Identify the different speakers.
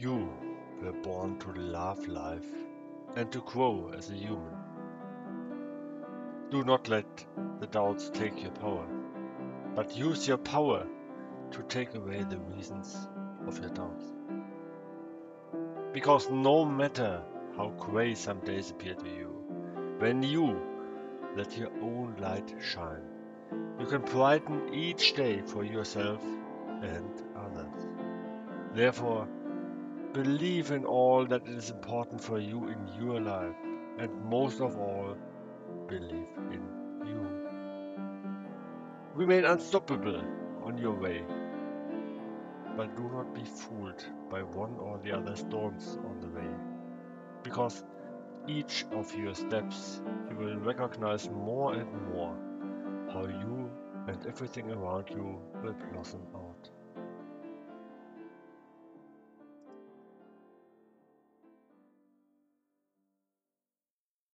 Speaker 1: You were born to love life and to grow as a human. Do not let the doubts take your power, but use your power to take away the reasons of your doubts. Because no matter how grey some days appear to you, when you let your own light shine, you can brighten each day for yourself and others. Therefore, believe in all that is important for you in your life, and most of all, believe in you. Remain unstoppable on your way, but do not be fooled by one or the other storms on the way, because each of your steps you will recognize more and more how you and everything around you will blossom out.